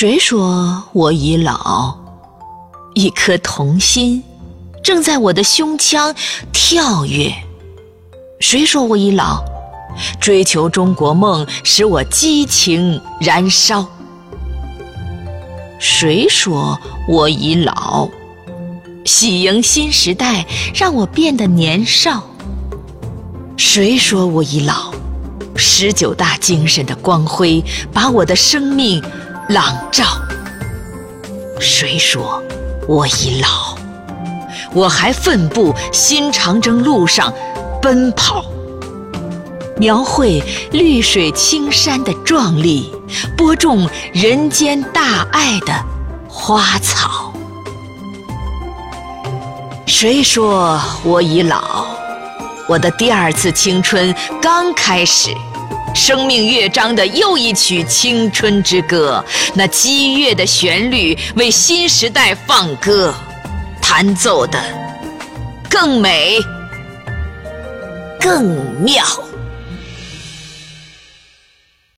谁说我已老？一颗童心正在我的胸腔跳跃。谁说我已老？追求中国梦使我激情燃烧。谁说我已老？喜迎新时代让我变得年少。谁说我已老？十九大精神的光辉把我的生命朗照。谁说我已老？我还奋步新长征路上奔跑，描绘绿水青山的壮丽，播种人间大爱的花草。谁说我已老？我的第二次青春刚开始，生命乐章的又一曲青春之歌，那激越的旋律为新时代放歌，弹奏的更美、更妙。